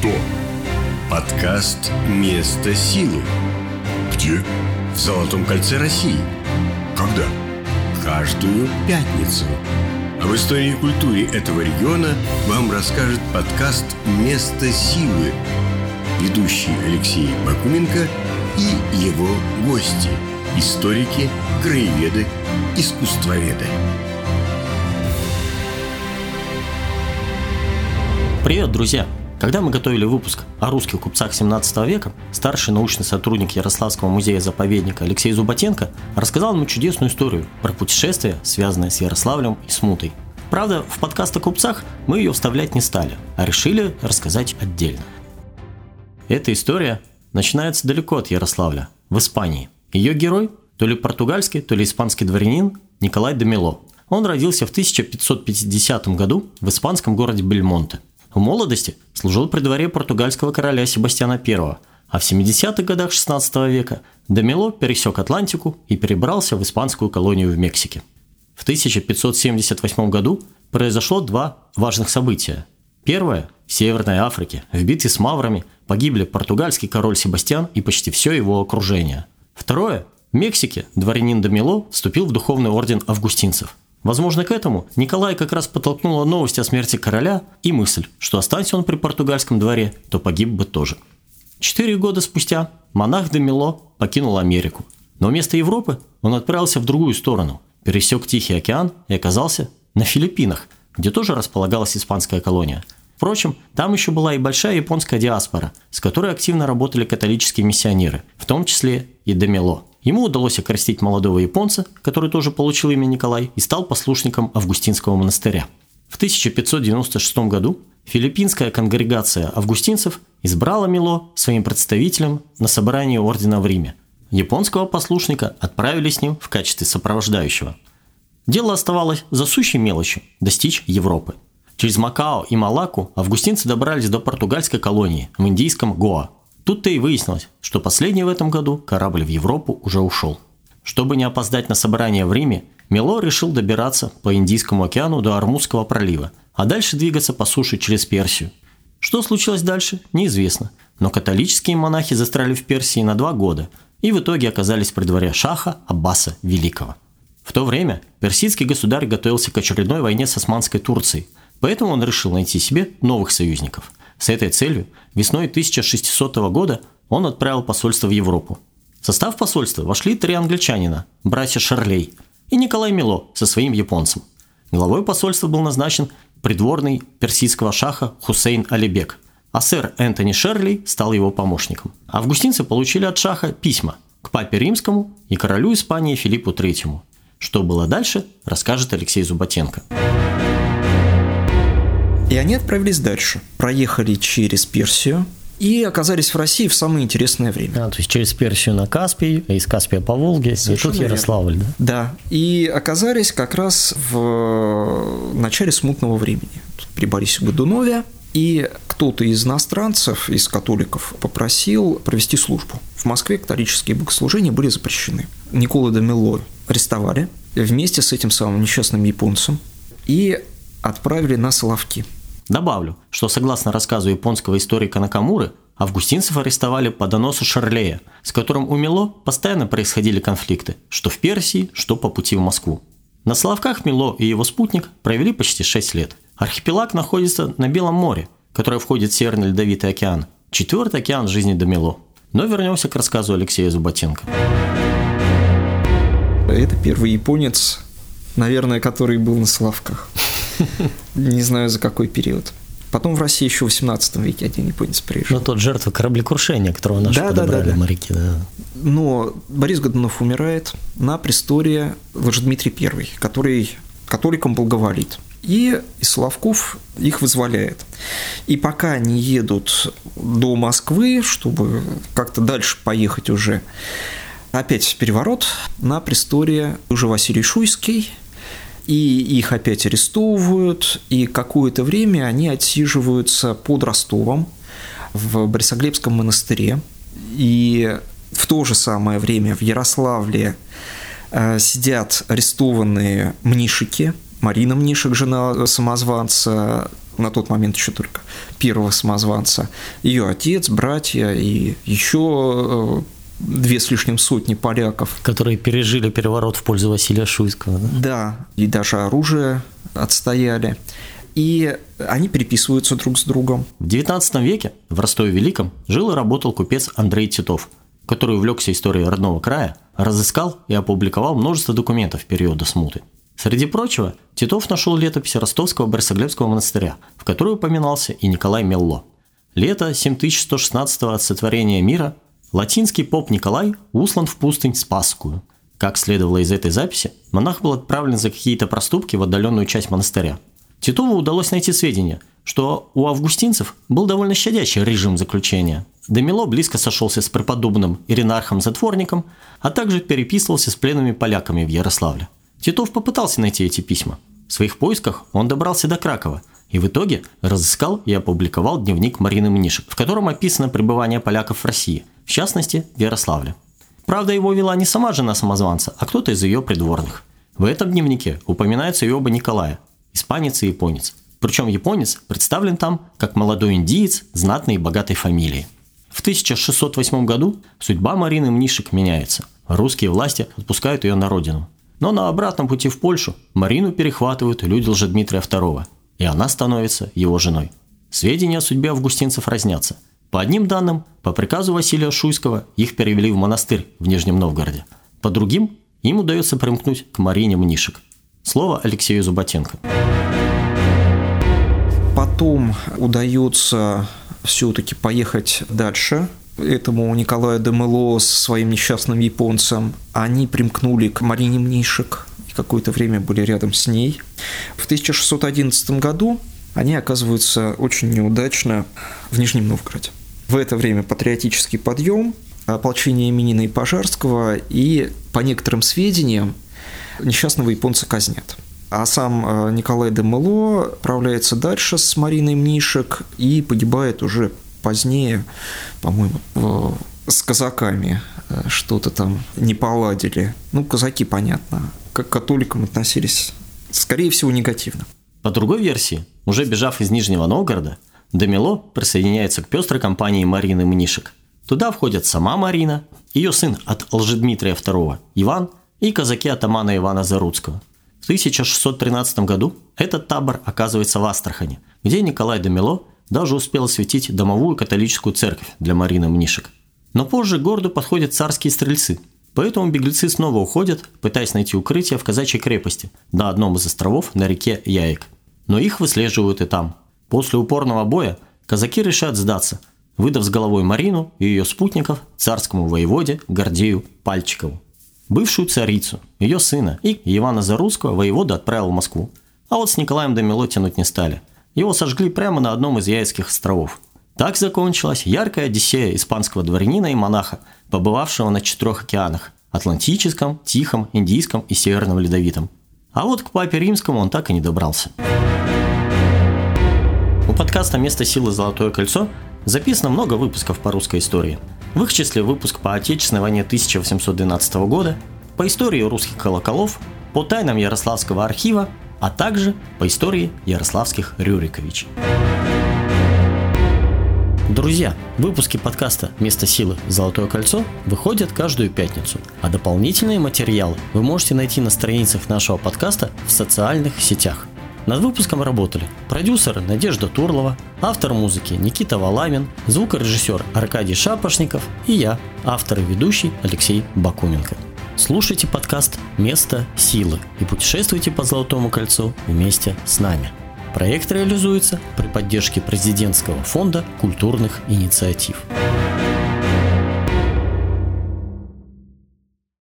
что? Подкаст «Место силы» Где? в Золотом кольце России. Когда? Каждую пятницу. Об истории и культуре этого региона вам расскажет подкаст «Место силы». Ведущий Алексей Бакуменко и его гости – историки, краеведы, искусствоведы. Привет, друзья! Когда мы готовили выпуск о русских купцах 17 века, старший научный сотрудник Ярославского музея-заповедника Алексей Зуботенко рассказал нам чудесную историю про путешествие, связанное с Ярославлем и Смутой. Правда, в подкаст о купцах мы ее вставлять не стали, а решили рассказать отдельно. Эта история начинается далеко от Ярославля, в Испании. Ее герой – то ли португальский, то ли испанский дворянин Николай де Мело. Он родился в 1550 году в испанском городе Бельмонте – в молодости служил при дворе португальского короля Себастьяна I, а в 70-х годах XVI века Демело пересек Атлантику и перебрался в испанскую колонию в Мексике. В 1578 году произошло два важных события. Первое – в Северной Африке, в битве с маврами, погибли португальский король Себастьян и почти все его окружение. Второе – в Мексике дворянин Демело вступил в духовный орден августинцев. Возможно, к этому Николай как раз подтолкнула новость о смерти короля и мысль, что останься он при португальском дворе, то погиб бы тоже. Четыре года спустя монах Демило покинул Америку. Но вместо Европы он отправился в другую сторону, пересек Тихий океан и оказался на Филиппинах, где тоже располагалась испанская колония. Впрочем, там еще была и большая японская диаспора, с которой активно работали католические миссионеры, в том числе и Демило – Ему удалось окрестить молодого японца, который тоже получил имя Николай, и стал послушником Августинского монастыря. В 1596 году филиппинская конгрегация августинцев избрала Мило своим представителем на собрании ордена в Риме. Японского послушника отправили с ним в качестве сопровождающего. Дело оставалось за сущей мелочью – достичь Европы. Через Макао и Малаку августинцы добрались до португальской колонии в индийском Гоа – Тут-то и выяснилось, что последний в этом году корабль в Европу уже ушел. Чтобы не опоздать на собрание в Риме, Мило решил добираться по Индийскому океану до Армузского пролива, а дальше двигаться по суше через Персию. Что случилось дальше, неизвестно, но католические монахи застряли в Персии на два года и в итоге оказались при дворе Шаха Аббаса Великого. В то время персидский государь готовился к очередной войне с Османской Турцией, поэтому он решил найти себе новых союзников – с этой целью весной 1600 года он отправил посольство в Европу. В состав посольства вошли три англичанина, братья Шарлей, и Николай Мило со своим японцем. Главой посольства был назначен придворный персидского шаха Хусейн Алибек, а сэр Энтони Шерли стал его помощником. Августинцы получили от шаха письма к папе римскому и королю Испании Филиппу III. Что было дальше, расскажет Алексей Зуботенко. И они отправились дальше. Проехали через Персию, и оказались в России в самое интересное время. А, то есть через Персию на Каспий, из Каспия по Волге, Совершенно и тут Ярославль, да? Да, и оказались как раз в начале смутного времени. При Борисе Годунове, и кто-то из иностранцев, из католиков, попросил провести службу. В Москве католические богослужения были запрещены. Никола де Мело арестовали вместе с этим самым несчастным японцем и отправили на Соловки – Добавлю, что согласно рассказу японского историка Накамуры, августинцев арестовали по доносу Шарлея, с которым у Мило постоянно происходили конфликты, что в Персии, что по пути в Москву. На Славках Мило и его спутник провели почти 6 лет. Архипелаг находится на Белом море, которое входит в Северный Ледовитый океан, четвертый океан жизни до Мило. Но вернемся к рассказу Алексея Зуботенко. Это первый японец, наверное, который был на Славках. Не знаю, за какой период. Потом в России еще в 18 веке один японец приезжал. Ну, тот жертва кораблекрушения, которого наши да, подобрали да, да, моряки, да. Но Борис Годунов умирает на престоле Дмитрий I, который католикам благоволит. И из Славков их вызволяет. И пока они едут до Москвы, чтобы как-то дальше поехать уже, опять переворот на престоле уже Василий Шуйский, и их опять арестовывают, и какое-то время они отсиживаются под Ростовом в Борисоглебском монастыре, и в то же самое время в Ярославле э, сидят арестованные мнишики, Марина Мнишек, жена самозванца, на тот момент еще только первого самозванца, ее отец, братья и еще э, две с лишним сотни поляков. Которые пережили переворот в пользу Василия Шуйского. Да, да и даже оружие отстояли. И они переписываются друг с другом. В XIX веке в Ростове-Великом жил и работал купец Андрей Титов, который увлекся историей родного края, разыскал и опубликовал множество документов периода смуты. Среди прочего, Титов нашел летопись Ростовского Борисоглебского монастыря, в которой упоминался и Николай Мелло. Лето 7116 от сотворения мира латинский поп Николай услан в пустынь Спасскую. Как следовало из этой записи, монах был отправлен за какие-то проступки в отдаленную часть монастыря. Титову удалось найти сведения, что у августинцев был довольно щадящий режим заключения. Демило близко сошелся с преподобным Иринархом-затворником, а также переписывался с пленными поляками в Ярославле. Титов попытался найти эти письма. В своих поисках он добрался до Кракова и в итоге разыскал и опубликовал дневник Марины Мнишек, в котором описано пребывание поляков в России, в частности, в Ярославле. Правда, его вела не сама жена самозванца, а кто-то из ее придворных. В этом дневнике упоминаются и оба Николая, испанец и японец. Причем японец представлен там как молодой индиец знатной и богатой фамилии. В 1608 году судьба Марины Мнишек меняется. Русские власти отпускают ее на родину. Но на обратном пути в Польшу Марину перехватывают люди Лжедмитрия II, и она становится его женой. Сведения о судьбе августинцев разнятся. По одним данным, по приказу Василия Шуйского их перевели в монастырь в Нижнем Новгороде. По другим, им удается примкнуть к Марине Мнишек. Слово Алексею Зуботенко. Потом удается все-таки поехать дальше этому Николаю Демело с своим несчастным японцем. Они примкнули к Марине Мнишек и какое-то время были рядом с ней. В 1611 году они оказываются очень неудачно в Нижнем Новгороде. В это время патриотический подъем, ополчение Минина и Пожарского, и, по некоторым сведениям, несчастного японца казнят. А сам э, Николай де Мело отправляется дальше с Мариной Мнишек и погибает уже позднее, по-моему, с казаками э, что-то там не поладили. Ну, казаки, понятно, как к католикам относились, скорее всего, негативно. По другой версии, уже бежав из Нижнего Новгорода, Демило присоединяется к пестрой компании Марины Мнишек. Туда входят сама Марина, ее сын от Лжедмитрия II Иван и казаки атамана Ивана Заруцкого. В 1613 году этот табор оказывается в Астрахани, где Николай Демило даже успел осветить домовую католическую церковь для Марины Мнишек. Но позже к городу подходят царские стрельцы, поэтому беглецы снова уходят, пытаясь найти укрытие в казачьей крепости на одном из островов на реке Яек. Но их выслеживают и там. После упорного боя казаки решают сдаться, выдав с головой Марину и ее спутников царскому воеводе Гордею Пальчикову. Бывшую царицу, ее сына и Ивана Зарусского воевода отправил в Москву. А вот с Николаем Дамило тянуть не стали. Его сожгли прямо на одном из Яицких островов. Так закончилась яркая одиссея испанского дворянина и монаха, побывавшего на четырех океанах – Атлантическом, Тихом, Индийском и Северном Ледовитом. А вот к папе римскому он так и не добрался. Подкаста «Место силы. Золотое кольцо» записано много выпусков по русской истории – в их числе выпуск по Отечественной войне 1812 года, по истории русских колоколов, по тайнам Ярославского архива, а также по истории ярославских Рюриковичей. Друзья, выпуски подкаста «Место силы. Золотое кольцо» выходят каждую пятницу, а дополнительные материалы вы можете найти на страницах нашего подкаста в социальных сетях. Над выпуском работали продюсер Надежда Турлова, автор музыки Никита Валамин, звукорежиссер Аркадий Шапошников и я, автор и ведущий Алексей Бакуменко. Слушайте подкаст «Место силы» и путешествуйте по Золотому кольцу вместе с нами. Проект реализуется при поддержке президентского фонда культурных инициатив.